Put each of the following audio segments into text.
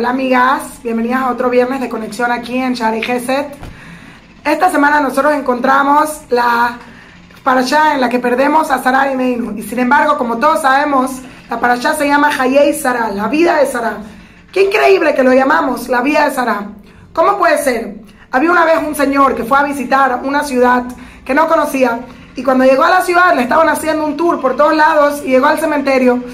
Hola amigas, bienvenidas a otro viernes de conexión aquí en Shari Geset. Esta semana nosotros encontramos la parasha en la que perdemos a Sarah y Meinu. Y sin embargo, como todos sabemos, la parasha se llama Hayei Sarah, la vida de Sarah. Qué increíble que lo llamamos la vida de Sarah. ¿Cómo puede ser? Había una vez un señor que fue a visitar una ciudad que no conocía y cuando llegó a la ciudad le estaban haciendo un tour por todos lados y llegó al cementerio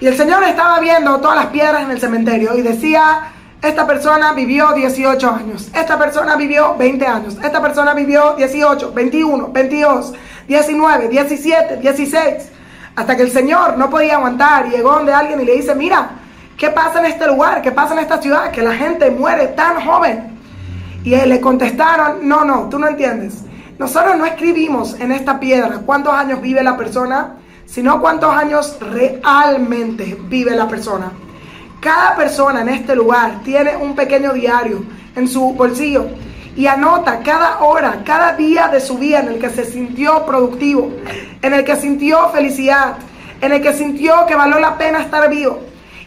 y el Señor estaba viendo todas las piedras en el cementerio y decía, esta persona vivió 18 años, esta persona vivió 20 años, esta persona vivió 18, 21, 22, 19, 17, 16. Hasta que el Señor no podía aguantar y llegó donde alguien y le dice, mira, ¿qué pasa en este lugar? ¿Qué pasa en esta ciudad? Que la gente muere tan joven. Y le contestaron, no, no, tú no entiendes. Nosotros no escribimos en esta piedra cuántos años vive la persona, sino cuántos años realmente vive la persona. Cada persona en este lugar tiene un pequeño diario en su bolsillo y anota cada hora, cada día de su vida en el que se sintió productivo, en el que sintió felicidad, en el que sintió que valió la pena estar vivo.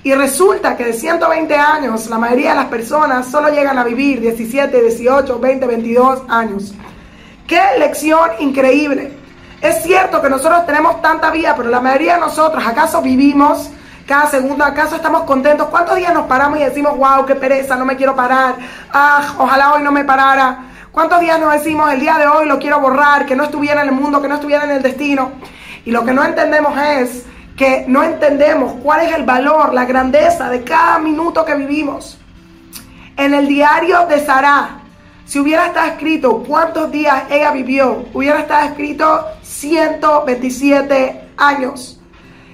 Y resulta que de 120 años, la mayoría de las personas solo llegan a vivir 17, 18, 20, 22 años. ¡Qué lección increíble! Es cierto que nosotros tenemos tanta vida, pero la mayoría de nosotros, ¿acaso vivimos cada segundo? ¿Acaso estamos contentos? ¿Cuántos días nos paramos y decimos, wow, qué pereza, no me quiero parar? Ah, ojalá hoy no me parara. ¿Cuántos días nos decimos, el día de hoy lo quiero borrar, que no estuviera en el mundo, que no estuviera en el destino? Y lo que no entendemos es que no entendemos cuál es el valor, la grandeza de cada minuto que vivimos. En el diario de Sarah, si hubiera estado escrito cuántos días ella vivió, hubiera estado escrito 127 años.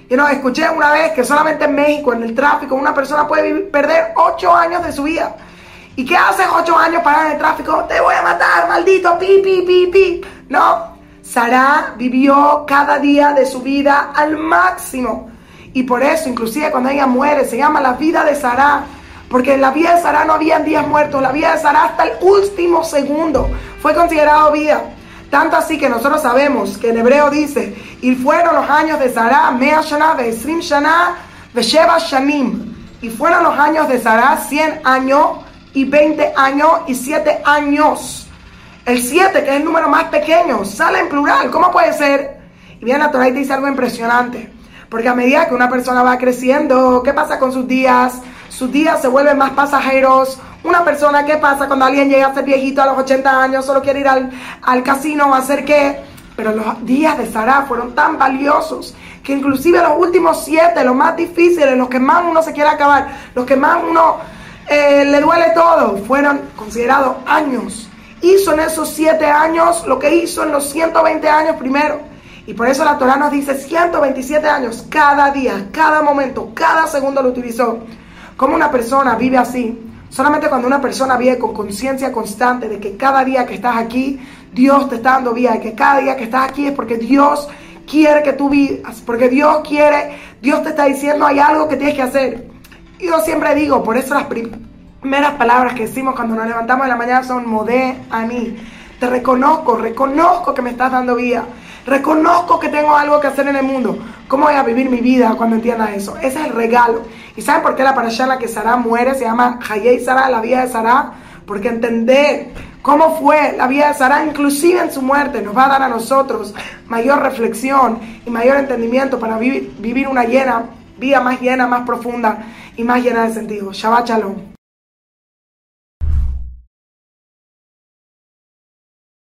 Y no, escuché una vez que solamente en México, en el tráfico, una persona puede perder 8 años de su vida. ¿Y qué haces 8 años para en el tráfico? Te voy a matar, maldito, pi, pi, pi, pi. No, Sara vivió cada día de su vida al máximo. Y por eso, inclusive cuando ella muere, se llama la vida de Sara. Porque en la vida de Sara no había días muertos. La vida de Sara hasta el último segundo fue considerado vida. Tanto así que nosotros sabemos que en hebreo dice, y fueron los años de Sara, Mea Shana, Ve'esrim Shana, Ve'sheva Shanim. Y fueron los años de Sara 100 años y 20 años y 7 años. El 7, que es el número más pequeño, sale en plural. ¿Cómo puede ser? Y viene la Torah dice algo impresionante. Porque a medida que una persona va creciendo, ¿qué pasa con sus días? Sus días se vuelven más pasajeros. Una persona, ¿qué pasa cuando alguien llega a ser viejito a los 80 años? Solo quiere ir al, al casino a hacer qué. Pero los días de Sara fueron tan valiosos que inclusive los últimos siete, los más difíciles, los que más uno se quiere acabar, los que más uno eh, le duele todo, fueron considerados años hizo en esos siete años lo que hizo en los 120 años primero. Y por eso la Torah nos dice 127 años, cada día, cada momento, cada segundo lo utilizó. Como una persona vive así? Solamente cuando una persona vive con conciencia constante de que cada día que estás aquí, Dios te está dando vida, y que cada día que estás aquí es porque Dios quiere que tú vivas, porque Dios quiere, Dios te está diciendo hay algo que tienes que hacer. Y yo siempre digo, por eso las primeras palabras que decimos cuando nos levantamos en la mañana son modé a mí. Te reconozco, reconozco que me estás dando vida. Reconozco que tengo algo que hacer en el mundo. ¿Cómo voy a vivir mi vida cuando entienda eso? Ese es el regalo. ¿Y saben por qué la parasha en la que Sara muere se llama Hayei Sara, la vida de Sara? Porque entender cómo fue la vida de Sara, inclusive en su muerte, nos va a dar a nosotros mayor reflexión y mayor entendimiento para vivir, vivir una llena, vida más llena, más profunda y más llena de sentido. Shabbat Shalom.